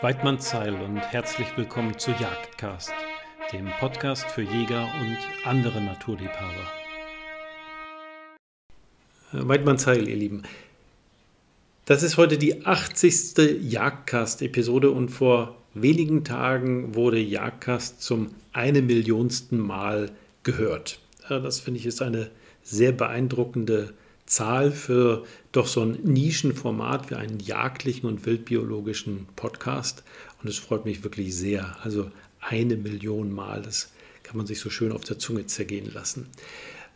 Weidmann Zeil und herzlich willkommen zu Jagdcast, dem Podcast für Jäger und andere Naturliebhaber. Äh, Weidmann Zeil, ihr Lieben. Das ist heute die 80. Jagdcast-Episode und vor wenigen Tagen wurde Jagdcast zum eine Millionsten Mal gehört. Das finde ich ist eine sehr beeindruckende Zahl für doch so ein Nischenformat wie einen jagdlichen und wildbiologischen Podcast. Und es freut mich wirklich sehr. Also eine Million Mal, das kann man sich so schön auf der Zunge zergehen lassen.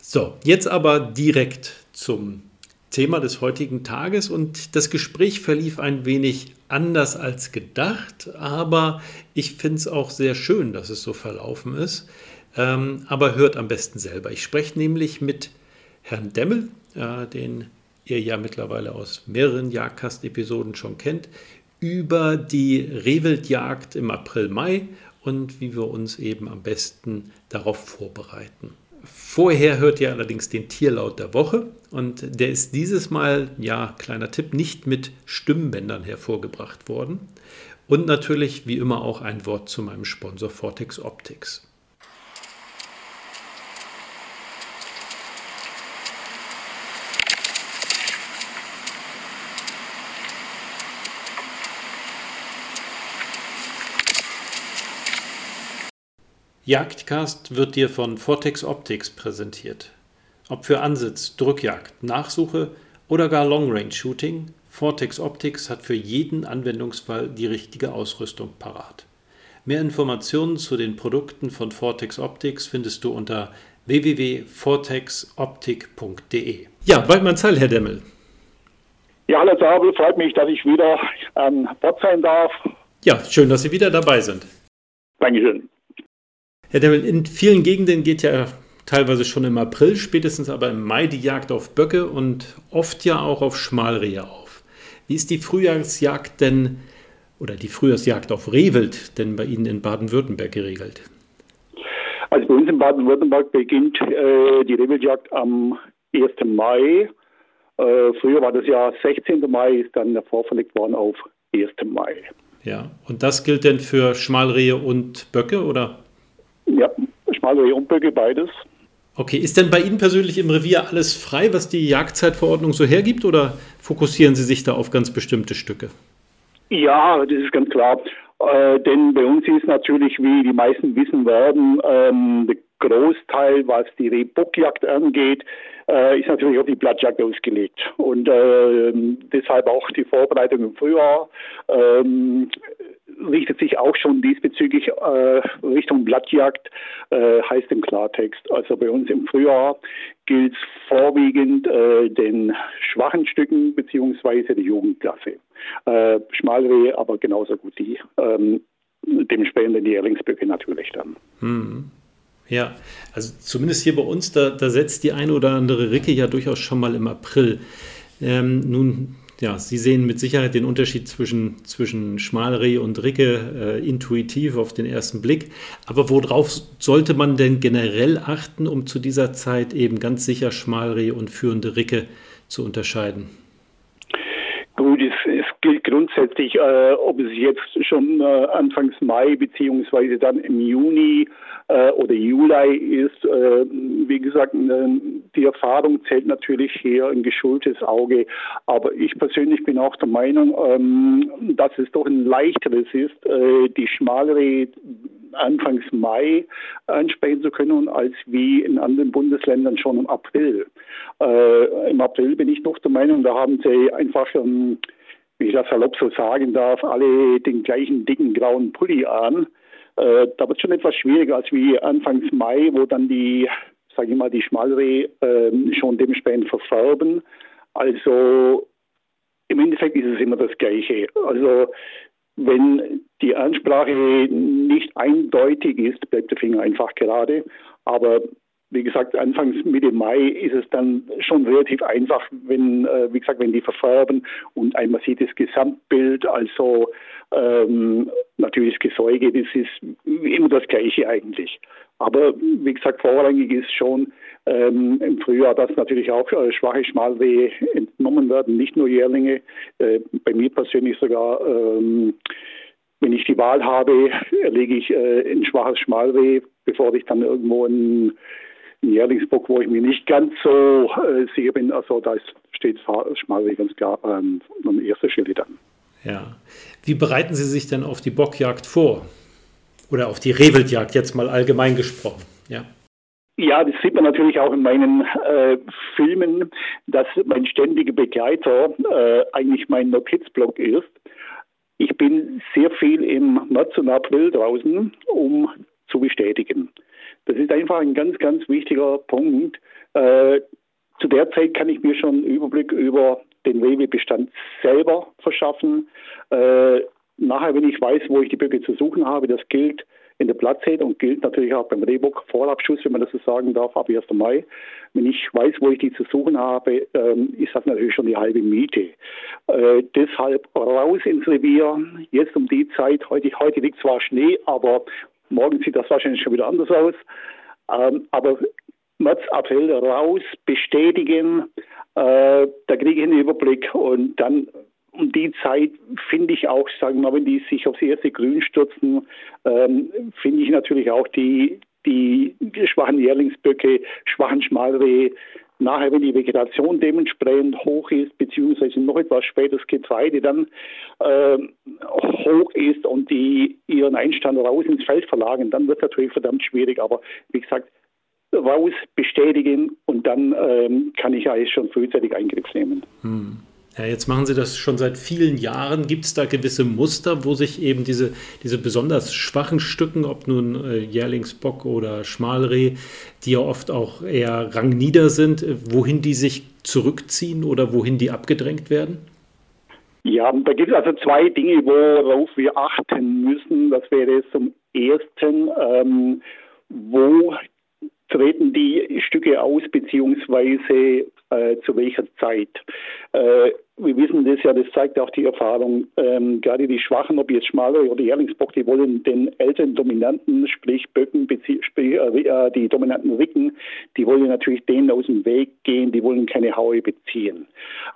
So, jetzt aber direkt zum Thema des heutigen Tages und das Gespräch verlief ein wenig anders als gedacht, aber ich finde es auch sehr schön, dass es so verlaufen ist. Ähm, aber hört am besten selber. Ich spreche nämlich mit Herrn Demmel, äh, den ihr ja mittlerweile aus mehreren Jagdcast-Episoden schon kennt, über die Rehwildjagd im April, Mai und wie wir uns eben am besten darauf vorbereiten. Vorher hört ihr allerdings den Tierlaut der Woche und der ist dieses Mal, ja, kleiner Tipp, nicht mit Stimmbändern hervorgebracht worden. Und natürlich, wie immer, auch ein Wort zu meinem Sponsor Vortex Optics. Jagdcast wird dir von Vortex Optics präsentiert. Ob für Ansitz, Drückjagd, Nachsuche oder gar Long Range Shooting, Vortex Optics hat für jeden Anwendungsfall die richtige Ausrüstung parat. Mehr Informationen zu den Produkten von Vortex Optics findest du unter www.vortexoptik.de. Ja, Waldmann Zeil, Herr Demmel. Ja, hallo Zabel, freut mich, dass ich wieder an Bord sein darf. Ja, schön, dass Sie wieder dabei sind. Dankeschön. Herr Demmel, in vielen Gegenden geht ja teilweise schon im April, spätestens aber im Mai die Jagd auf Böcke und oft ja auch auf Schmalrehe auf. Wie ist die Frühjahrsjagd denn oder die Frühjahrsjagd auf Rehwild denn bei Ihnen in Baden-Württemberg geregelt? Also bei uns in Baden-Württemberg beginnt äh, die Rehwildjagd am 1. Mai. Äh, früher war das ja 16. Mai, ist dann vorverlegt worden auf 1. Mai. Ja, und das gilt denn für Schmalrehe und Böcke oder? Ja, schmale Rehumblöcke, beides. Okay, ist denn bei Ihnen persönlich im Revier alles frei, was die Jagdzeitverordnung so hergibt, oder fokussieren Sie sich da auf ganz bestimmte Stücke? Ja, das ist ganz klar. Äh, denn bei uns ist natürlich, wie die meisten wissen werden, ähm, der Großteil, was die Rehbockjagd angeht, äh, ist natürlich auf die Blattjagd ausgelegt. Und äh, deshalb auch die Vorbereitung im Frühjahr. Ähm, richtet sich auch schon diesbezüglich äh, Richtung Blattjagd, äh, heißt im Klartext. Also bei uns im Frühjahr gilt vorwiegend äh, den schwachen Stücken beziehungsweise die Jugendklasse. Äh, Schmalrehe, aber genauso gut die ähm, dementsprechend die Jährlingsböcke natürlich dann. Hm. Ja, also zumindest hier bei uns, da, da setzt die eine oder andere Ricke ja durchaus schon mal im April. Ähm, nun ja, Sie sehen mit Sicherheit den Unterschied zwischen, zwischen Schmalreh und Ricke äh, intuitiv auf den ersten Blick. Aber worauf sollte man denn generell achten, um zu dieser Zeit eben ganz sicher Schmalreh und führende Ricke zu unterscheiden? Gut, es, gilt grundsätzlich, äh, ob es jetzt schon äh, Anfangs Mai beziehungsweise dann im Juni äh, oder Juli ist. Äh, wie gesagt, äh, die Erfahrung zählt natürlich hier ein geschultes Auge. Aber ich persönlich bin auch der Meinung, ähm, dass es doch ein leichteres ist, äh, die schmalere Anfangs Mai ansprechen zu können, als wie in anderen Bundesländern schon im April. Äh, Im April bin ich noch der Meinung, da haben sie einfach ähm, wie ich das salopp so sagen darf, alle den gleichen dicken grauen Pulli an. Äh, da wird schon etwas schwieriger als wie Anfangs Mai, wo dann die, sage ich mal, die Schmalreh äh, schon dementsprechend verfärben. Also im Endeffekt ist es immer das Gleiche. Also wenn die Ansprache nicht eindeutig ist, bleibt der Finger einfach gerade. Aber wie gesagt, anfangs Mitte Mai ist es dann schon relativ einfach, wenn, äh, wie gesagt, wenn die verfärben und einmal sieht das Gesamtbild, also ähm, natürlich das Gesäuge, das ist immer das Gleiche eigentlich. Aber wie gesagt, vorrangig ist schon ähm, im Frühjahr, dass natürlich auch äh, schwache Schmalrehe entnommen werden, nicht nur Jährlinge. Äh, bei mir persönlich sogar ähm, ich die Wahl habe, lege ich äh, ein schwaches Schmalreh, bevor ich dann irgendwo ein, ein Jährlingsbock, wo ich mir nicht ganz so äh, sicher bin. Also da steht Schmalreh ganz klar ähm, an erster Stelle dann. Ja. Wie bereiten Sie sich denn auf die Bockjagd vor? Oder auf die Rehwildjagd, jetzt mal allgemein gesprochen. Ja. Ja, das sieht man natürlich auch in meinen äh, Filmen, dass mein ständiger Begleiter äh, eigentlich mein Notizblock ist. Ich bin sehr viel im März und April draußen, um zu bestätigen. Das ist einfach ein ganz, ganz wichtiger Punkt. Äh, zu der Zeit kann ich mir schon einen Überblick über den Rewe-Bestand selber verschaffen. Äh, nachher, wenn ich weiß, wo ich die Böcke zu suchen habe, das gilt in der Platzheit und gilt natürlich auch beim Rehbock Vorabschuss, wenn man das so sagen darf, ab 1. Mai. Wenn ich weiß, wo ich die zu suchen habe, ähm, ist das natürlich schon die halbe Miete. Äh, deshalb raus ins Revier, jetzt um die Zeit, heute, heute liegt zwar Schnee, aber morgen sieht das wahrscheinlich schon wieder anders aus. Ähm, aber März, April raus, bestätigen, äh, da kriege ich einen Überblick und dann um die Zeit finde ich auch, sagen wir mal, wenn die sich aufs erste Grün stürzen, ähm, finde ich natürlich auch die, die schwachen Jährlingsböcke, schwachen Schmalreh, nachher, wenn die Vegetation dementsprechend hoch ist, beziehungsweise noch etwas später das Getreide dann äh, hoch ist und die ihren Einstand raus ins Feld verlagern, dann wird es natürlich verdammt schwierig. Aber wie gesagt, raus, bestätigen und dann ähm, kann ich eigentlich schon frühzeitig Eingriff nehmen. Hm. Ja, jetzt machen Sie das schon seit vielen Jahren. Gibt es da gewisse Muster, wo sich eben diese, diese besonders schwachen Stücken, ob nun äh, Jährlingsbock oder Schmalreh, die ja oft auch eher rangnieder sind, äh, wohin die sich zurückziehen oder wohin die abgedrängt werden? Ja, da gibt es also zwei Dinge, worauf wir achten müssen. Das wäre zum ersten, ähm, wo treten die Stücke aus, beziehungsweise äh, zu welcher Zeit. Äh, wir wissen das ja, das zeigt auch die Erfahrung. Ähm, gerade die Schwachen, ob jetzt Schmale oder Jährlingsbock, die wollen den älteren Dominanten, sprich Böcken, sprich, äh, die dominanten Ricken, die wollen natürlich denen aus dem Weg gehen, die wollen keine Haue beziehen.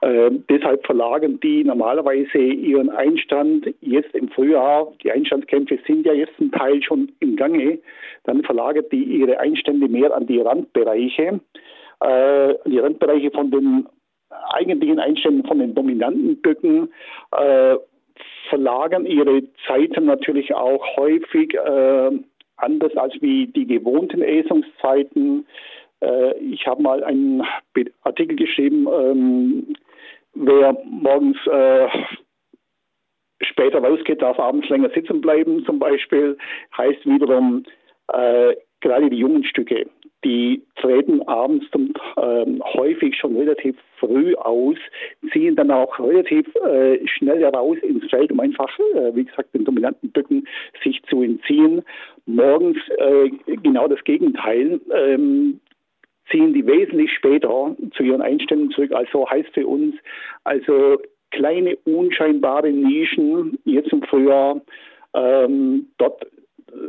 Ähm, deshalb verlagern die normalerweise ihren Einstand jetzt im Frühjahr, die Einstandskämpfe sind ja jetzt ein Teil schon im Gange, dann verlagert die ihre Einstände mehr an die Randbereiche äh, die Randbereiche von den eigentlichen Einständen von den dominanten Böcken äh, verlagern ihre Zeiten natürlich auch häufig äh, anders als wie die gewohnten Äsungszeiten. Äh, ich habe mal einen Artikel geschrieben, ähm, wer morgens äh, später rausgeht, darf abends länger sitzen bleiben zum Beispiel, heißt wiederum, äh, gerade die jungen Stücke die treten abends zum, ähm, häufig schon relativ früh aus, ziehen dann auch relativ äh, schnell heraus ins Feld, um einfach, äh, wie gesagt, den dominanten Böcken sich zu entziehen. Morgens äh, genau das Gegenteil. Ähm, ziehen die wesentlich später zu ihren Einstellungen zurück. Also heißt für uns, also kleine unscheinbare Nischen jetzt im Frühjahr, ähm, dort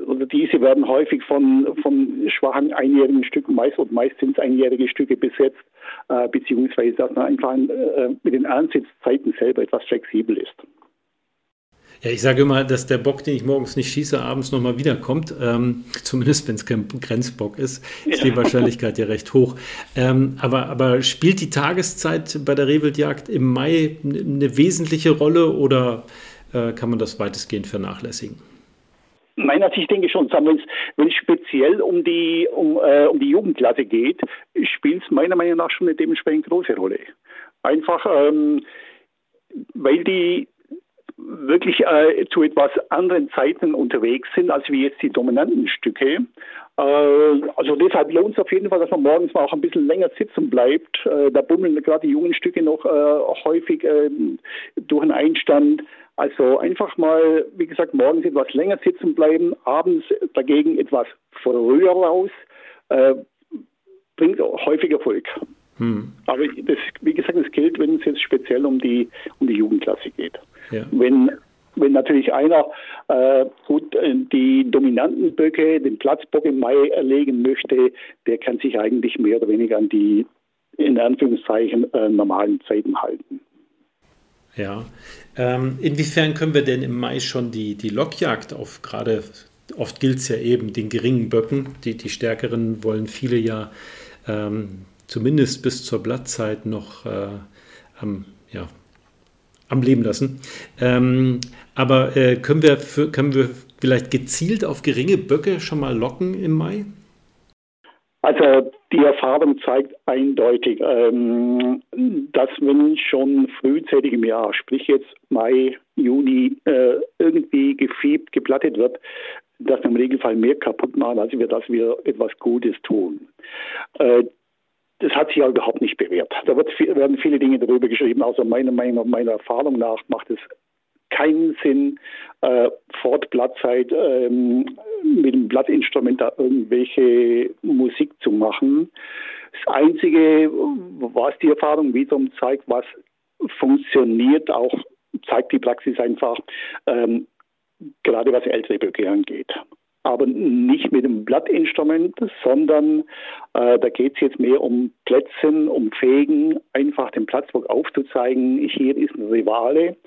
oder diese werden häufig von, von schwachen einjährigen Stücken, meist und meist sind es einjährige Stücke besetzt, äh, beziehungsweise dass man einfach äh, mit den Ansitzzeiten selber etwas flexibel ist. Ja, ich sage immer, dass der Bock, den ich morgens nicht schieße, abends nochmal wiederkommt. Ähm, zumindest wenn es kein Grenzbock ist, ist ja. die Wahrscheinlichkeit ja recht hoch. Ähm, aber, aber spielt die Tageszeit bei der Rehwildjagd im Mai eine wesentliche Rolle oder äh, kann man das weitestgehend vernachlässigen? Nein, also ich denke schon, wenn es speziell um die, um, äh, um die Jugendklasse geht, spielt es meiner Meinung nach schon eine dementsprechend große Rolle. Einfach, ähm, weil die wirklich äh, zu etwas anderen Zeiten unterwegs sind, als wie jetzt die dominanten Stücke. Äh, also deshalb lohnt es auf jeden Fall, dass man morgens mal auch ein bisschen länger sitzen bleibt. Äh, da bummeln gerade die jungen Stücke noch äh, häufig ähm, durch einen Einstand. Also einfach mal, wie gesagt, morgens etwas länger sitzen bleiben, abends dagegen etwas früher raus, äh, bringt häufig Erfolg. Hm. Aber das, wie gesagt, das gilt, wenn es jetzt speziell um die, um die Jugendklasse geht. Ja. Wenn, wenn natürlich einer äh, gut äh, die dominanten Böcke, den Platzbock im Mai erlegen möchte, der kann sich eigentlich mehr oder weniger an die in Anführungszeichen äh, normalen Zeiten halten. Ja. Ähm, inwiefern können wir denn im Mai schon die, die Lockjagd auf gerade, oft gilt es ja eben, den geringen Böcken, die, die stärkeren wollen viele ja ähm, zumindest bis zur Blattzeit noch äh, am, ja, am Leben lassen. Ähm, aber äh, können, wir für, können wir vielleicht gezielt auf geringe Böcke schon mal locken im Mai? Also die Erfahrung zeigt eindeutig, ähm, dass wenn schon frühzeitig im Jahr, sprich jetzt Mai, Juni, äh, irgendwie gefiebt, geplattet wird, dass wir im Regelfall mehr kaputt machen, als wir, dass wir etwas Gutes tun. Äh, das hat sich ja überhaupt nicht bewährt. Da wird, werden viele Dinge darüber geschrieben, außer meiner Meinung, meiner Erfahrung nach macht es keinen Sinn, äh, vor Blattzeit ähm, mit dem Blattinstrument da irgendwelche Musik zu machen. Das Einzige, was die Erfahrung wiederum zeigt, was funktioniert, auch zeigt die Praxis einfach, ähm, gerade was ältere Böcke angeht aber nicht mit dem Blattinstrument, sondern äh, da geht es jetzt mehr um Plätzen, um Fegen, einfach den Platzbock aufzuzeigen. Hier ist ein Rivale,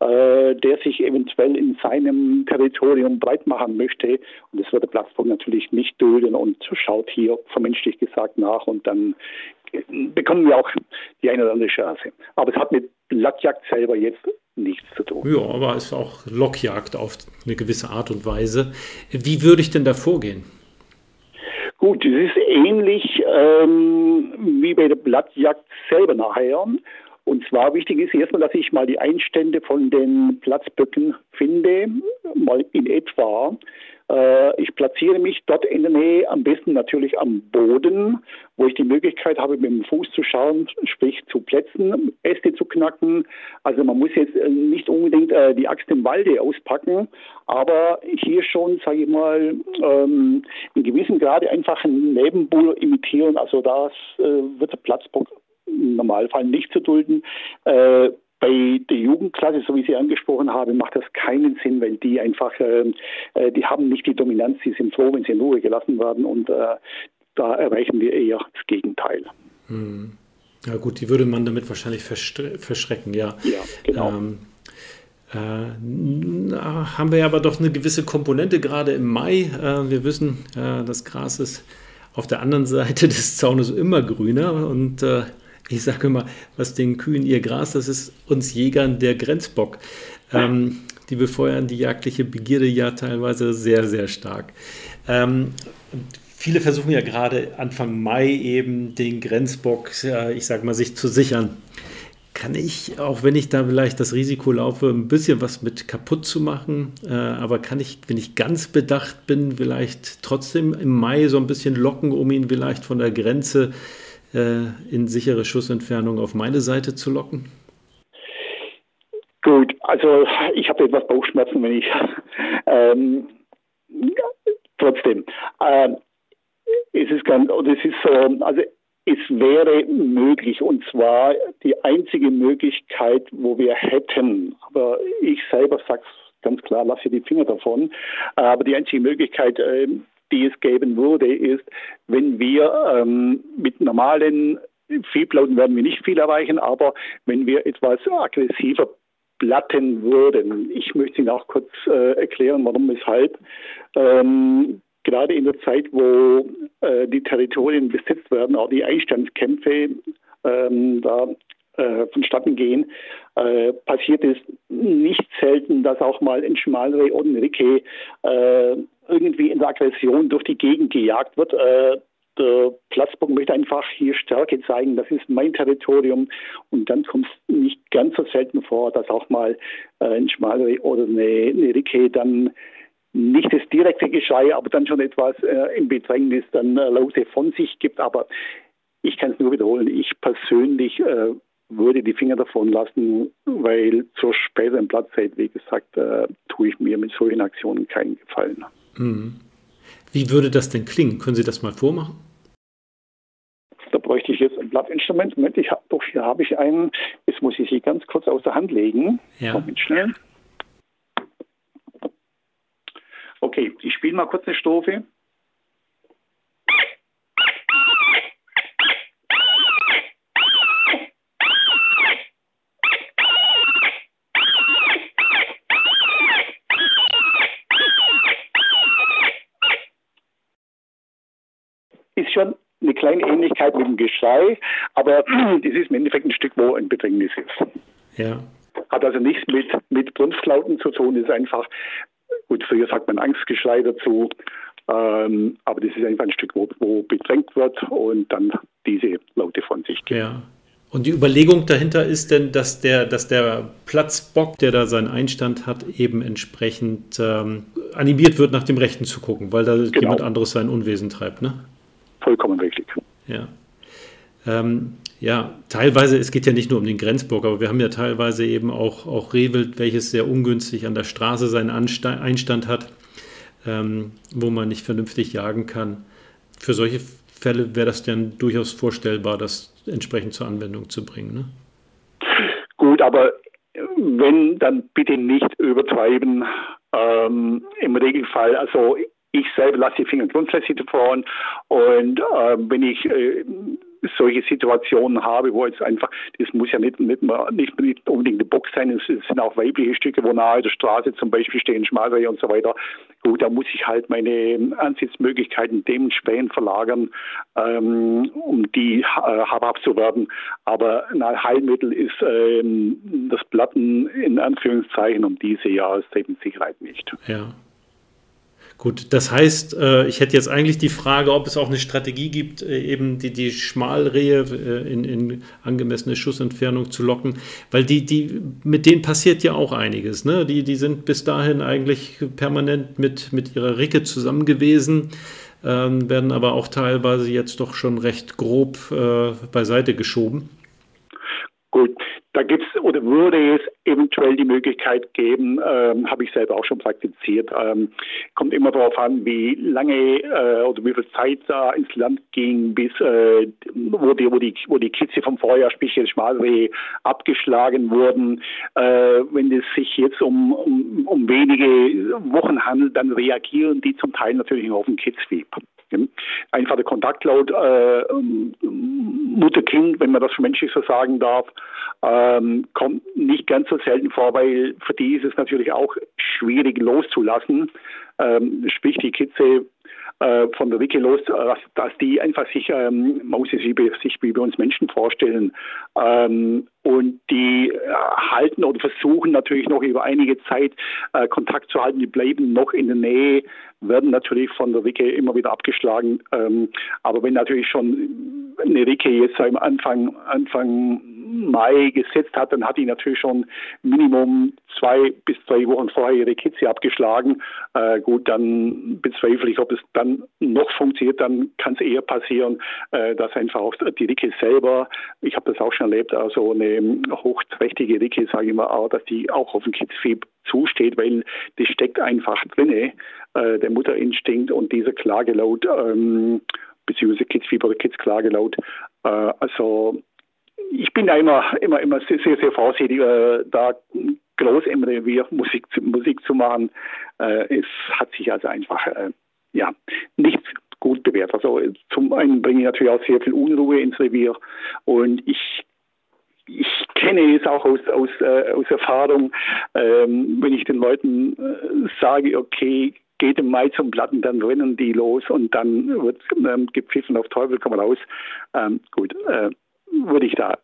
äh, der sich eventuell in seinem Territorium breit machen möchte. Und das wird der Platzbock natürlich nicht dulden und schaut hier vermenschlich gesagt nach und dann bekommen wir auch die eine oder andere Chance. Aber es hat mit Blattjagd selber jetzt nichts zu tun. Ja, aber es ist auch Lockjagd auf eine gewisse Art und Weise. Wie würde ich denn da vorgehen? Gut, es ist ähnlich ähm, wie bei der Blattjagd selber nachher. Und zwar wichtig ist erstmal, dass ich mal die Einstände von den Platzböcken finde, mal in etwa. Äh, ich platziere mich dort in der Nähe, am besten natürlich am Boden, wo ich die Möglichkeit habe, mit dem Fuß zu schauen, sprich zu Plätzen, Äste zu knacken. Also man muss jetzt äh, nicht unbedingt äh, die Axt im Walde auspacken, aber hier schon, sage ich mal, ähm, in gewissem Grade einfach einen Nebenbuhl imitieren. Also das wird der Platzbock im Normalfall nicht zu dulden. Äh, bei der Jugendklasse, so wie Sie angesprochen haben, macht das keinen Sinn, weil die einfach, ähm, äh, die haben nicht die Dominanz, die sind froh, wenn sie in Ruhe gelassen werden und äh, da erreichen wir eher das Gegenteil. Hm. Ja gut, die würde man damit wahrscheinlich verschrecken, ja. Ja, genau. Ähm, äh, haben wir aber doch eine gewisse Komponente gerade im Mai. Äh, wir wissen, äh, das Gras ist auf der anderen Seite des Zaunes immer grüner und äh, ich sage immer, was den Kühen ihr Gras, das ist uns Jägern der Grenzbock. Ähm, die befeuern die jagdliche Begierde ja teilweise sehr, sehr stark. Ähm, viele versuchen ja gerade Anfang Mai eben den Grenzbock, ich sage mal, sich zu sichern. Kann ich, auch wenn ich da vielleicht das Risiko laufe, ein bisschen was mit kaputt zu machen, äh, aber kann ich, wenn ich ganz bedacht bin, vielleicht trotzdem im Mai so ein bisschen locken, um ihn vielleicht von der Grenze äh, äh, in sichere Schussentfernung auf meine Seite zu locken? Gut, also ich habe etwas Bauchschmerzen, wenn ich ähm, trotzdem. Äh, es ist ganz, es ist so, also es wäre möglich und zwar die einzige Möglichkeit, wo wir hätten, aber ich selber sage ganz klar, lasse die Finger davon, aber die einzige Möglichkeit, ähm, die es geben würde, ist, wenn wir ähm, mit normalen Viehplauten werden wir nicht viel erreichen, aber wenn wir etwas aggressiver platten würden, ich möchte Ihnen auch kurz äh, erklären, warum, weshalb. Ähm, gerade in der Zeit, wo äh, die Territorien besetzt werden, auch die Einstandskämpfe ähm, da äh, vonstatten gehen, äh, passiert es nicht selten, dass auch mal ein Schmalreh oder ein Ricke äh, irgendwie in der Aggression durch die Gegend gejagt wird. Äh, der Platzbock möchte einfach hier Stärke zeigen, das ist mein Territorium. Und dann kommt es nicht ganz so selten vor, dass auch mal äh, ein Schmalreh oder eine, eine Ricke dann nicht das direkte Geschrei, aber dann schon etwas äh, im Bedrängnis dann äh, Laute von sich gibt. Aber ich kann es nur wiederholen, ich persönlich äh, würde die Finger davon lassen, weil zur späteren Platzzeit, wie gesagt, äh, tue ich mir mit solchen Aktionen keinen Gefallen. Mhm. Wie würde das denn klingen? Können Sie das mal vormachen? Da bräuchte ich jetzt ein Blattinstrument. Moment, ich hab, doch, hier habe ich einen. Jetzt muss ich sie ganz kurz aus der Hand legen. Ja. Moment, schnell. Okay, ich spiele mal kurz eine Strophe. Kleine Ähnlichkeit mit dem Geschrei, aber das ist im Endeffekt ein Stück, wo ein Bedrängnis ist. Ja. Hat also nichts mit, mit Brunftlauten zu tun, ist einfach, gut, früher sagt man Angstgeschrei dazu, ähm, aber das ist einfach ein Stück, wo, wo bedrängt wird und dann diese Laute von sich gibt. Ja. Und die Überlegung dahinter ist denn, dass der, dass der Platzbock, der da seinen Einstand hat, eben entsprechend ähm, animiert wird, nach dem Rechten zu gucken, weil da genau. jemand anderes sein Unwesen treibt, ne? Vollkommen richtig. Ja. Ähm, ja, teilweise, es geht ja nicht nur um den Grenzbock, aber wir haben ja teilweise eben auch, auch Rehwild, welches sehr ungünstig an der Straße seinen Anstand, Einstand hat, ähm, wo man nicht vernünftig jagen kann. Für solche Fälle wäre das dann durchaus vorstellbar, das entsprechend zur Anwendung zu bringen. Ne? Gut, aber wenn, dann bitte nicht übertreiben. Ähm, Im Regelfall, also ich selber lasse die Finger grundsätzlich davon und äh, wenn ich äh, solche Situationen habe, wo jetzt einfach, das muss ja nicht, nicht, nicht, nicht unbedingt eine Box sein, es sind auch weibliche Stücke, wo nahe der Straße zum Beispiel stehen, Schmalreihe und so weiter. Gut, da muss ich halt meine Ansitzmöglichkeiten dementsprechend verlagern, ähm, um die äh, habhaft zu werden. Aber ein Heilmittel ist ähm, das Platten in Anführungszeichen um diese Jahreszeit mit Sicherheit nicht. Ja. Gut, das heißt, äh, ich hätte jetzt eigentlich die Frage, ob es auch eine Strategie gibt, äh, eben die, die Schmalrehe äh, in, in angemessene Schussentfernung zu locken, weil die, die, mit denen passiert ja auch einiges. Ne? Die, die sind bis dahin eigentlich permanent mit, mit ihrer Ricke zusammen gewesen, ähm, werden aber auch teilweise jetzt doch schon recht grob äh, beiseite geschoben. Gut, da gibt es oder würde es eventuell die Möglichkeit geben, ähm, habe ich selber auch schon praktiziert. Ähm, kommt immer darauf an, wie lange äh, oder wie viel Zeit da ins Land ging, bis äh, wo, die, wo, die, wo die Kitze vom Vorjahr, sprich jetzt Schmalreh, abgeschlagen wurden. Äh, wenn es sich jetzt um, um, um wenige Wochen handelt, dann reagieren die zum Teil natürlich auf den Kitzvieh. Einfach der Kontaktlaut äh, Mutter-Kind, wenn man das für menschlich so sagen darf, ähm, kommt nicht ganz so selten vor, weil für die ist es natürlich auch schwierig loszulassen. Ähm, sprich, die Kitze äh, von der Wicke los, dass, dass die einfach sich, ähm, man muss sich, wie bei uns Menschen vorstellen, ähm, und die äh, halten oder versuchen natürlich noch über einige Zeit äh, Kontakt zu halten, die bleiben noch in der Nähe, werden natürlich von der Wicke immer wieder abgeschlagen. Ähm, aber wenn natürlich schon eine Wicke jetzt am Anfang, Anfang Mai gesetzt hat, dann hat die natürlich schon Minimum zwei bis drei Wochen vorher ihre Kitze abgeschlagen. Äh, gut, dann bezweifle ich, ob es dann noch funktioniert. Dann kann es eher passieren, äh, dass einfach auch die Ricke selber, ich habe das auch schon erlebt, also eine hochträchtige Ricke, sage ich mal, auch, dass die auch auf den Kitzvieh zusteht, weil das steckt einfach drinne, äh, der Mutterinstinkt und dieser Klagelaut, ähm, beziehungsweise Kitzfieber oder Kitzklagelaut. Äh, also ich bin da immer, immer, immer sehr, sehr, sehr vorsichtig, äh, da groß im Revier Musik, Musik zu machen. Äh, es hat sich also einfach äh, ja, nicht gut bewährt. Also zum einen bringe ich natürlich auch sehr viel Unruhe ins Revier und ich ich kenne es auch aus, aus, äh, aus Erfahrung, ähm, wenn ich den Leuten äh, sage, okay, geht im Mai zum Platten, dann rennen die los und dann wird ähm, gepfiffen auf Teufel komm raus. Ähm, gut, äh, würde ich da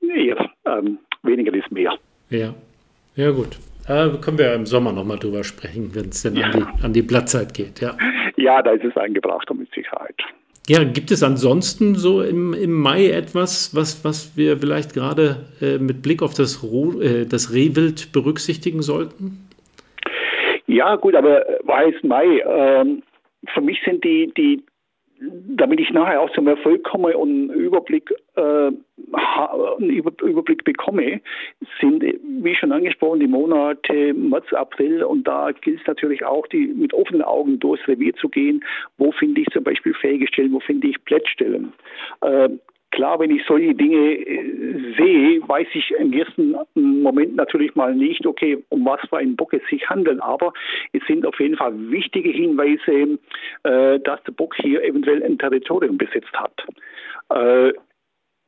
eher ähm, weniger ist mehr. Ja, ja gut. Äh, können wir im Sommer nochmal drüber sprechen, wenn es denn ja. an, die, an die Blattzeit geht. Ja. ja, da ist es eingebracht mit Sicherheit. Ja, gibt es ansonsten so im, im Mai etwas, was, was wir vielleicht gerade äh, mit Blick auf das, äh, das Rehwild berücksichtigen sollten? Ja, gut, aber äh, weiß Mai. Ähm, für mich sind die, die damit ich nachher auch zum Erfolg komme und einen Überblick, äh, einen Überblick bekomme, sind, wie schon angesprochen, die Monate März, April und da gilt es natürlich auch, die mit offenen Augen durchs Revier zu gehen. Wo finde ich zum Beispiel fähige Stellen, wo finde ich Plättstellen? Äh, Klar, wenn ich solche Dinge äh, sehe, weiß ich im ersten Moment natürlich mal nicht, okay, um was für einen Bock es sich handelt. Aber es sind auf jeden Fall wichtige Hinweise, äh, dass der Bock hier eventuell ein Territorium besetzt hat. Äh,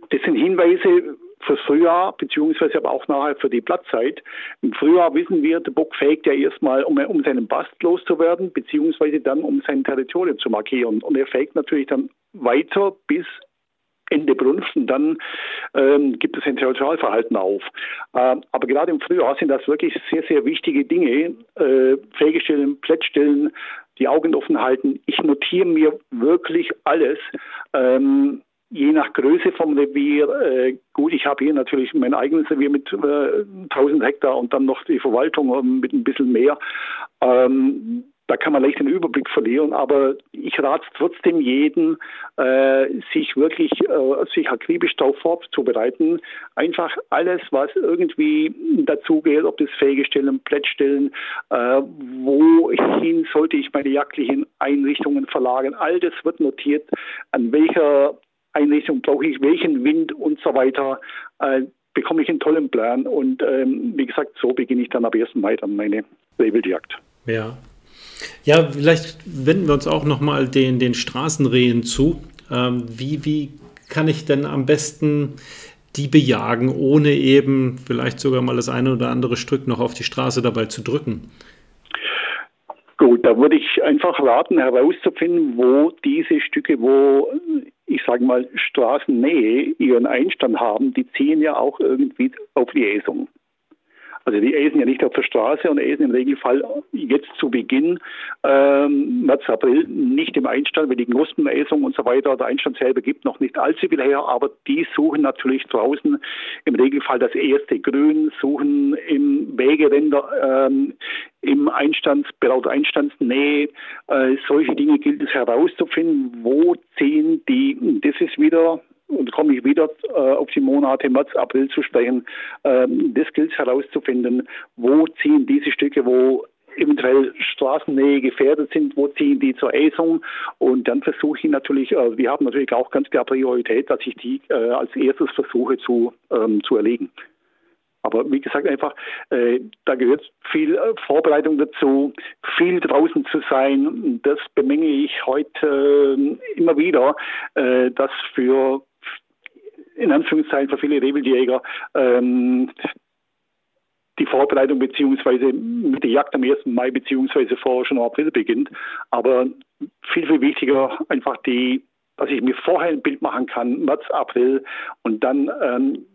das sind Hinweise, fürs Frühjahr, beziehungsweise aber auch nachher für die Blattzeit. Im Frühjahr wissen wir, der Bock fägt ja erstmal, um, um seinen Bast loszuwerden, beziehungsweise dann um sein Territorium zu markieren. Und er fägt natürlich dann weiter bis Ende Brunst und dann ähm, gibt es ein Territorialverhalten auf. Ähm, aber gerade im Frühjahr sind das wirklich sehr, sehr wichtige Dinge. Äh, Pflegestellen, Plättstellen, die Augen offen halten. Ich notiere mir wirklich alles. Ähm, je nach Größe vom Revier, äh, gut, ich habe hier natürlich mein eigenes Revier mit äh, 1000 Hektar und dann noch die Verwaltung ähm, mit ein bisschen mehr. Ähm, da kann man leicht den Überblick verlieren, aber ich rate trotzdem jedem, äh, sich wirklich äh, sich akribisch darauf vorzubereiten. Einfach alles, was irgendwie dazugehört, ob das Fähigestellen, Plättstellen, äh, wohin sollte ich meine jagdlichen Einrichtungen verlagern, all das wird notiert, an welcher Einrichtung brauche ich welchen Wind und so weiter. Äh, bekomme ich einen tollen Plan und ähm, wie gesagt, so beginne ich dann ab 1. Mai dann meine Rehwildjagd. Ja, ja, vielleicht wenden wir uns auch nochmal den, den Straßenrehen zu. Ähm, wie, wie kann ich denn am besten die bejagen, ohne eben vielleicht sogar mal das eine oder andere Stück noch auf die Straße dabei zu drücken? Gut, da würde ich einfach raten, herauszufinden, wo diese Stücke, wo ich sage mal Straßennähe ihren Einstand haben, die ziehen ja auch irgendwie auf die Esung. Also die essen ja nicht auf der Straße und essen im Regelfall jetzt zu Beginn ähm, März, April nicht im Einstand, weil die Knospenesung und so weiter, der Einstand selber gibt noch nicht allzu viel her, aber die suchen natürlich draußen im Regelfall das erste Grün, suchen im Wegeränder, ähm, im Einstandsbereich, Einstandsnähe, äh, solche Dinge gilt es herauszufinden, wo ziehen die, das ist wieder und komme ich wieder äh, auf die Monate März, April zu sprechen. Ähm, das gilt herauszufinden, wo ziehen diese Stücke, wo eventuell Straßennähe gefährdet sind, wo ziehen die zur Äsung und dann versuche ich natürlich, äh, wir haben natürlich auch ganz klar Priorität, dass ich die äh, als erstes versuche zu, ähm, zu erlegen. Aber wie gesagt, einfach, äh, da gehört viel äh, Vorbereitung dazu, viel draußen zu sein. Das bemenge ich heute äh, immer wieder, äh, dass für in Anführungszeichen für viele Rehwildjäger ähm, die Vorbereitung beziehungsweise mit der Jagd am 1. Mai beziehungsweise vor schon April beginnt. Aber viel, viel wichtiger einfach die, dass ich mir vorher ein Bild machen kann, März, April und dann ähm,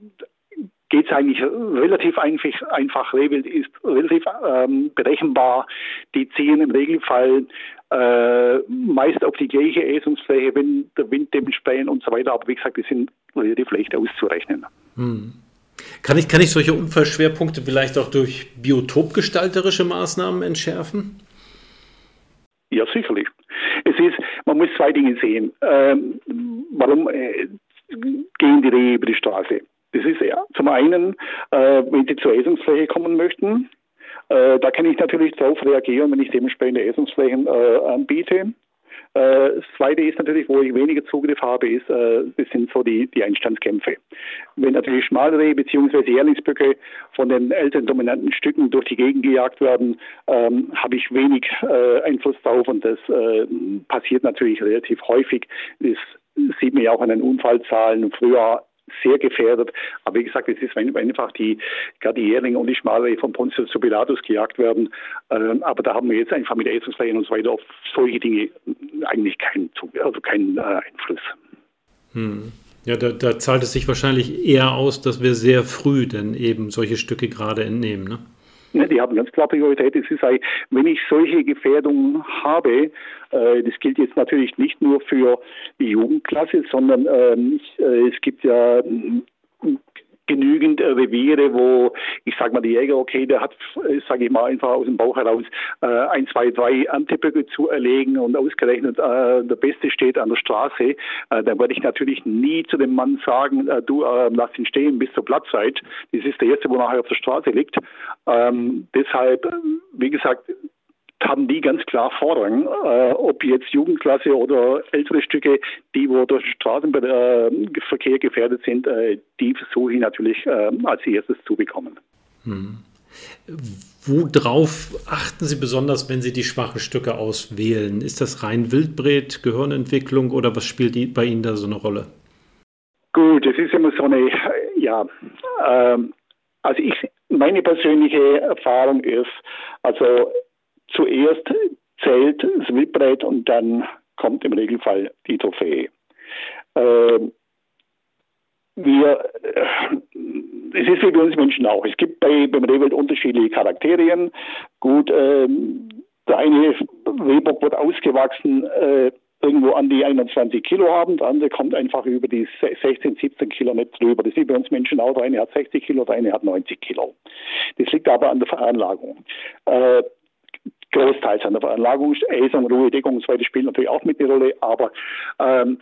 geht es eigentlich relativ einfach. einfach. Rehwild ist relativ ähm, berechenbar. Die ziehen im Regelfall äh, meist auf die gleiche Äsungsfläche, wenn der Wind dementsprechend und so weiter. Aber wie gesagt, die sind relativ leicht auszurechnen. Hm. Kann ich, kann ich solche Unfallschwerpunkte vielleicht auch durch biotopgestalterische Maßnahmen entschärfen? Ja, sicherlich. Es ist, man muss zwei Dinge sehen. Ähm, warum äh, gehen die Rehe über die Straße? Das ist ja zum einen, äh, wenn sie zur Äsungsfläche kommen möchten, äh, da kann ich natürlich darauf reagieren, wenn ich dementsprechende Äsungsflächen äh, anbiete. Äh, das zweite ist natürlich, wo ich weniger Zugriff habe, ist, äh, das sind so die, die Einstandskämpfe. Wenn natürlich Schmalrehe bzw. Jährlingsböcke von den älteren dominanten Stücken durch die Gegend gejagt werden, ähm, habe ich wenig äh, Einfluss darauf und das äh, passiert natürlich relativ häufig. Das sieht man ja auch an den Unfallzahlen. Früher sehr gefährdet. Aber wie gesagt, es ist, einfach die, gerade die Jährlinge und die Schmale von Pontius zu Pilatus gejagt werden. Ähm, aber da haben wir jetzt einfach mit Essensflächen und so weiter auf solche Dinge eigentlich keinen, also keinen äh, Einfluss. Hm. Ja, da, da zahlt es sich wahrscheinlich eher aus, dass wir sehr früh denn eben solche Stücke gerade entnehmen, ne? Ne, die haben ganz klar Priorität. Es ist, wenn ich solche Gefährdungen habe, äh, das gilt jetzt natürlich nicht nur für die Jugendklasse, sondern ähm, äh, es gibt ja Reviere, wo ich sage mal, die Jäger, okay, der hat, äh, sage ich mal, einfach aus dem Bauch heraus äh, ein, zwei, drei Antiböcke zu erlegen und ausgerechnet äh, der Beste steht an der Straße, äh, dann werde ich natürlich nie zu dem Mann sagen, äh, du äh, lass ihn stehen bis zur Platzzeit. Das ist der erste, wo nachher auf der Straße liegt. Ähm, deshalb, wie gesagt, haben die ganz klar Vorrang, äh, ob jetzt Jugendklasse oder ältere Stücke, die wo durch Straßenverkehr gefährdet sind, äh, die versuche ich natürlich äh, als erstes zu bekommen. Hm. Worauf achten Sie besonders, wenn Sie die schwachen Stücke auswählen? Ist das rein Wildbret, Gehirnentwicklung oder was spielt bei Ihnen da so eine Rolle? Gut, es ist immer so eine Ja, ähm, also ich, meine persönliche Erfahrung ist, also zuerst zählt das Wildbrett und dann kommt im Regelfall die Trophäe. Ähm, wir, äh, es ist wie bei uns Menschen auch. Es gibt bei, beim Rehwild unterschiedliche Charakterien. Gut, ähm, der eine Rehbock wird ausgewachsen, äh, irgendwo an die 21 Kilo haben, der andere kommt einfach über die 16, 17 Kilo nicht drüber. Das ist bei uns Menschen auch. Der eine hat 60 Kilo, der eine hat 90 Kilo. Das liegt aber an der Veranlagung. Äh, großteils an der Veranlagung. Äsung, Ruhe, Deckung und so weiter spielen natürlich auch mit eine Rolle, aber ähm,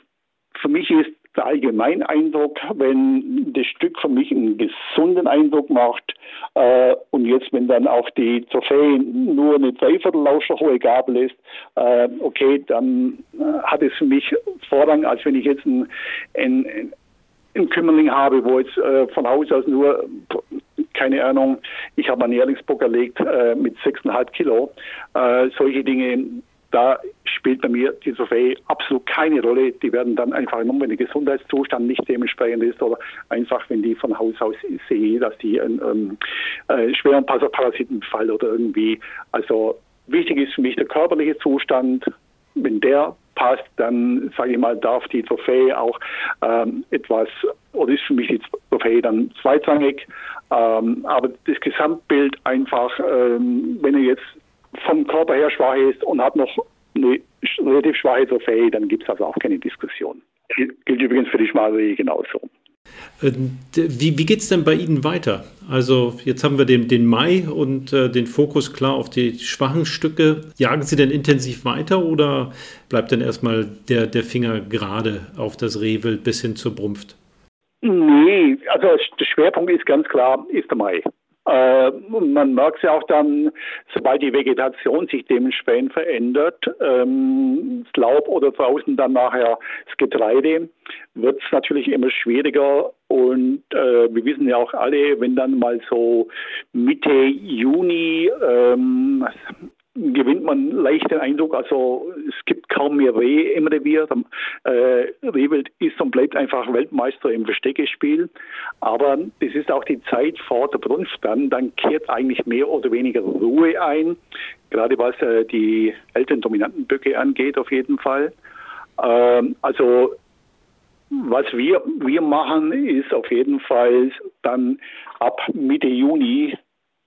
für mich ist der allgemeine Eindruck, wenn das Stück für mich einen gesunden Eindruck macht äh, und jetzt, wenn dann auch die Trophäe nur eine Dreiviertellauscher hohe Gabel ist, äh, okay, dann äh, hat es für mich Vorrang, als wenn ich jetzt ein, ein, ein Kümmerling habe, wo jetzt äh, von Haus aus nur keine Ahnung, ich habe einen Jährlingsbock erlegt äh, mit 6,5 Kilo. Äh, solche Dinge da spielt bei mir die Trophäe absolut keine Rolle. Die werden dann einfach genommen, wenn der Gesundheitszustand nicht dementsprechend ist oder einfach, wenn die von Haus aus sehe, dass die einen ähm, äh, schweren Parasitenbefall oder irgendwie, also wichtig ist für mich der körperliche Zustand. Wenn der passt, dann sage ich mal, darf die Trophäe auch ähm, etwas, oder ist für mich die Trophäe dann zweitrangig. Ähm, aber das Gesamtbild einfach, ähm, wenn er jetzt vom Körper her schwach ist und hat noch eine relativ schwache Trophäe, dann gibt es also auch keine Diskussion. Gilt übrigens für die Schmalserie genauso. Äh, wie, wie geht es denn bei Ihnen weiter? Also jetzt haben wir den, den Mai und äh, den Fokus klar auf die schwachen Stücke. Jagen Sie denn intensiv weiter oder bleibt dann erstmal der, der Finger gerade auf das Rehwild bis hin zur Brumpft? Nee, also der Schwerpunkt ist ganz klar, ist der Mai. Äh, man merkt es ja auch dann, sobald die Vegetation sich dementsprechend verändert, ähm, das Laub oder draußen dann nachher das Getreide, wird es natürlich immer schwieriger. Und äh, wir wissen ja auch alle, wenn dann mal so Mitte Juni ähm, gewinnt man leicht den Eindruck, also es gibt mehr Reh im Revier. Äh, Rehwild ist und bleibt einfach Weltmeister im Versteckespiel. Aber das ist auch die Zeit vor der Brunft dann. Dann kehrt eigentlich mehr oder weniger Ruhe ein, gerade was äh, die älteren dominanten Böcke angeht auf jeden Fall. Ähm, also was wir, wir machen, ist auf jeden Fall dann ab Mitte Juni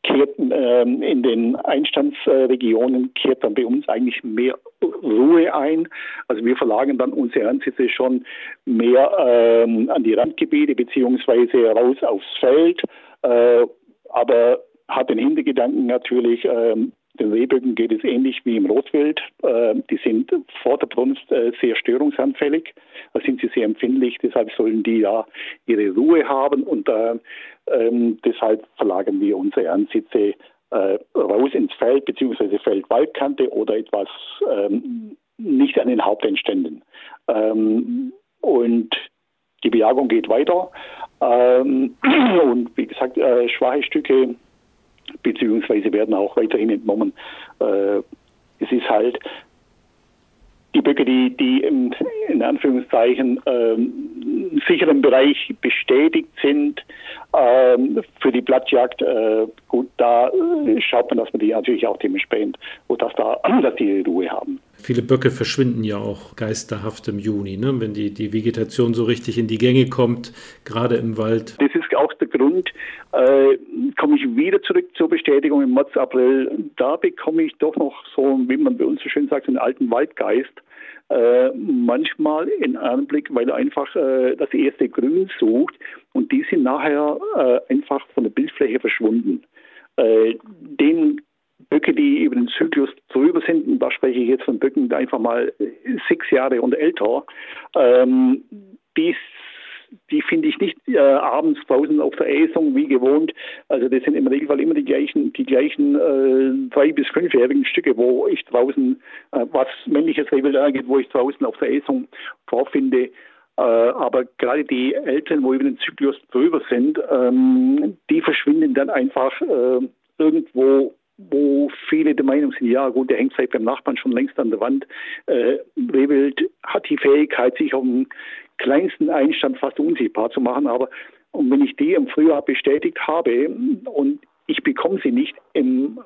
kehrt ähm, in den Einstandsregionen kehrt dann bei uns eigentlich mehr Ruhe ein. Also wir verlagern dann unsere Ansitze schon mehr ähm, an die Randgebiete beziehungsweise raus aufs Feld, äh, aber hat den Hintergedanken natürlich, ähm, den Rehböcken geht es ähnlich wie im Rotwild. Äh, die sind vor der Brunst äh, sehr störungsanfällig. Da sind sie sehr empfindlich. Deshalb sollen die ja ihre Ruhe haben und äh, ähm, deshalb verlagern wir unsere Ansitze raus ins Feld bzw. Feldwaldkante oder etwas ähm, nicht an den Hauptentständen. Ähm, und die Bejagung geht weiter. Und wie gesagt, schwache Stücke beziehungsweise werden auch weiterhin entnommen. Äh, es ist halt die Böcke, die, die in, in Anführungszeichen ähm, sicheren Bereich bestätigt sind ähm, für die Blattjagd, äh, gut, da äh, schaut man, dass man die natürlich auch dementsprechend, wo das da, dass die Ruhe haben. Viele Böcke verschwinden ja auch geisterhaft im Juni, ne? wenn die, die Vegetation so richtig in die Gänge kommt, gerade im Wald. Das ist auch der Grund, äh, komme ich wieder zurück zur Bestätigung im März, April. Da bekomme ich doch noch so, wie man bei uns so schön sagt, einen alten Waldgeist. Äh, manchmal in Anblick, weil er einfach äh, das erste Grün sucht und die sind nachher äh, einfach von der Bildfläche verschwunden. Äh, den Böcke, die über den Zyklus drüber sind, und da spreche ich jetzt von Böcken, die einfach mal sechs Jahre und älter, ähm, die, die finde ich nicht äh, abends draußen auf der Äsung wie gewohnt. Also das sind im Regelfall immer die gleichen, die gleichen äh, drei- bis fünfjährigen Stücke, wo ich draußen, äh, was männliches Rehwild angeht, wo ich draußen auf der Äsung vorfinde. Äh, aber gerade die Eltern, wo über den Zyklus drüber sind, ähm, die verschwinden dann einfach äh, irgendwo wo viele der Meinung sind, ja gut, der hängt vielleicht beim Nachbarn schon längst an der Wand. Äh, Rehwild hat die Fähigkeit, sich auf dem kleinsten Einstand fast unsichtbar zu machen, aber Und wenn ich die im Frühjahr bestätigt habe und ich bekomme sie nicht im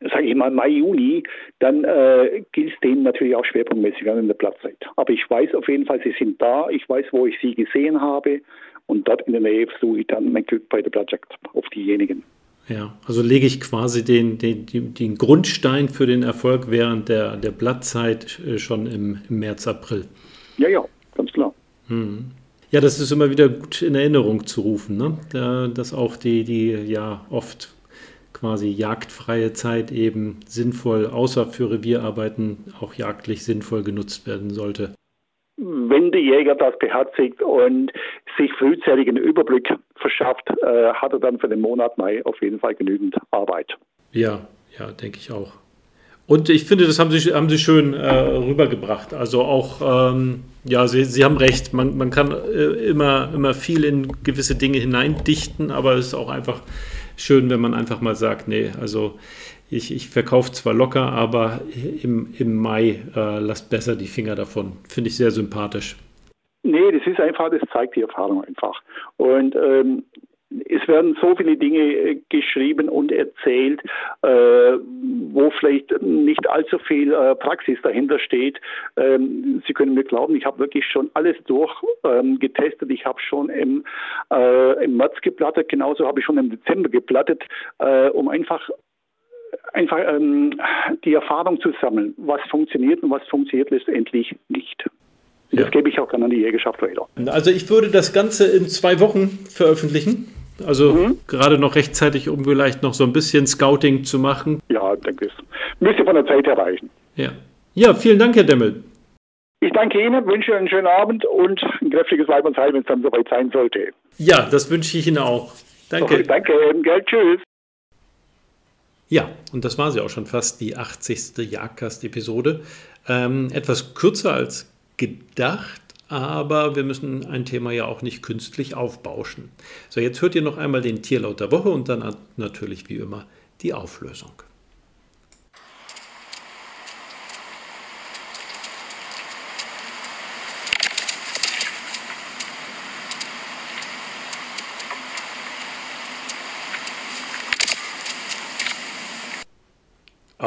sage ich mal, Mai, Juni, dann äh, gilt es denen natürlich auch schwerpunktmäßig an der Platzzeit. Aber ich weiß auf jeden Fall, sie sind da. Ich weiß, wo ich sie gesehen habe. Und dort in der Nähe suche ich dann mein Glück bei der Blattjagd auf diejenigen. Ja, also lege ich quasi den, den, den Grundstein für den Erfolg während der, der Blattzeit äh, schon im, im März, April. Ja, ja, ganz klar. Hm. Ja, das ist immer wieder gut in Erinnerung zu rufen, ne? dass auch die, die ja oft quasi jagdfreie Zeit eben sinnvoll, außer für Revierarbeiten, auch jagdlich sinnvoll genutzt werden sollte. Wenn der Jäger das beherzigt und sich frühzeitig einen Überblick verschafft, äh, hat er dann für den Monat Mai auf jeden Fall genügend Arbeit. Ja, ja, denke ich auch. Und ich finde, das haben Sie, haben Sie schön äh, rübergebracht. Also auch, ähm, ja, Sie, Sie haben recht, man, man kann äh, immer, immer viel in gewisse Dinge hineindichten, aber es ist auch einfach schön, wenn man einfach mal sagt, nee, also ich, ich verkaufe zwar locker, aber im, im Mai äh, lasst besser die Finger davon. Finde ich sehr sympathisch. Nee, das ist einfach, das zeigt die Erfahrung einfach. Und ähm, es werden so viele Dinge äh, geschrieben und erzählt, äh, wo vielleicht nicht allzu viel äh, Praxis dahinter steht. Ähm, Sie können mir glauben, ich habe wirklich schon alles durchgetestet. Ähm, ich habe schon im, äh, im März geplattet, genauso habe ich schon im Dezember geplattet, äh, um einfach einfach ähm, die Erfahrung zu sammeln, was funktioniert und was funktioniert letztendlich nicht. Das ja. gebe ich auch dann an die Jägerschaft weiter. Also ich würde das Ganze in zwei Wochen veröffentlichen. Also mhm. gerade noch rechtzeitig, um vielleicht noch so ein bisschen Scouting zu machen. Ja, denke ich. Müsste von der Zeit erreichen. Ja. Ja, vielen Dank, Herr Demmel. Ich danke Ihnen, wünsche einen schönen Abend und ein kräftiges Leib wenn es dann soweit sein sollte. Ja, das wünsche ich Ihnen auch. Danke. Okay, danke, Geld, tschüss. Ja, und das war sie auch schon fast, die 80. Jagdgast-Episode. Ähm, etwas kürzer als gedacht, aber wir müssen ein Thema ja auch nicht künstlich aufbauschen. So, jetzt hört ihr noch einmal den Tierlaut der Woche und dann natürlich wie immer die Auflösung.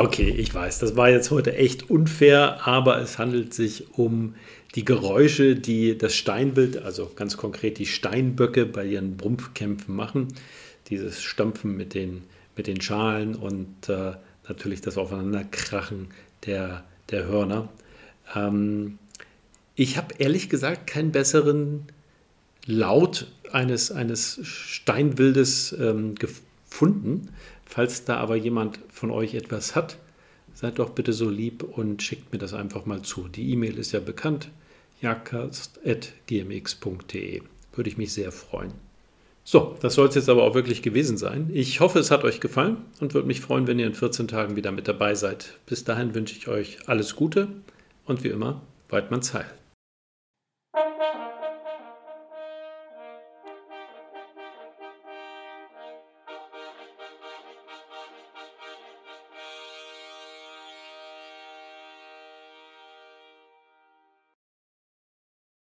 Okay, ich weiß, das war jetzt heute echt unfair, aber es handelt sich um die Geräusche, die das Steinbild, also ganz konkret die Steinböcke bei ihren Brumpfkämpfen machen. Dieses Stampfen mit den, mit den Schalen und äh, natürlich das Aufeinanderkrachen der, der Hörner. Ähm, ich habe ehrlich gesagt keinen besseren Laut eines, eines Steinwildes ähm, gefunden. Falls da aber jemand von euch etwas hat, seid doch bitte so lieb und schickt mir das einfach mal zu. Die E-Mail ist ja bekannt, jagdcast.gmx.de. Würde ich mich sehr freuen. So, das soll es jetzt aber auch wirklich gewesen sein. Ich hoffe, es hat euch gefallen und würde mich freuen, wenn ihr in 14 Tagen wieder mit dabei seid. Bis dahin wünsche ich euch alles Gute und wie immer, Weidmanns Heil.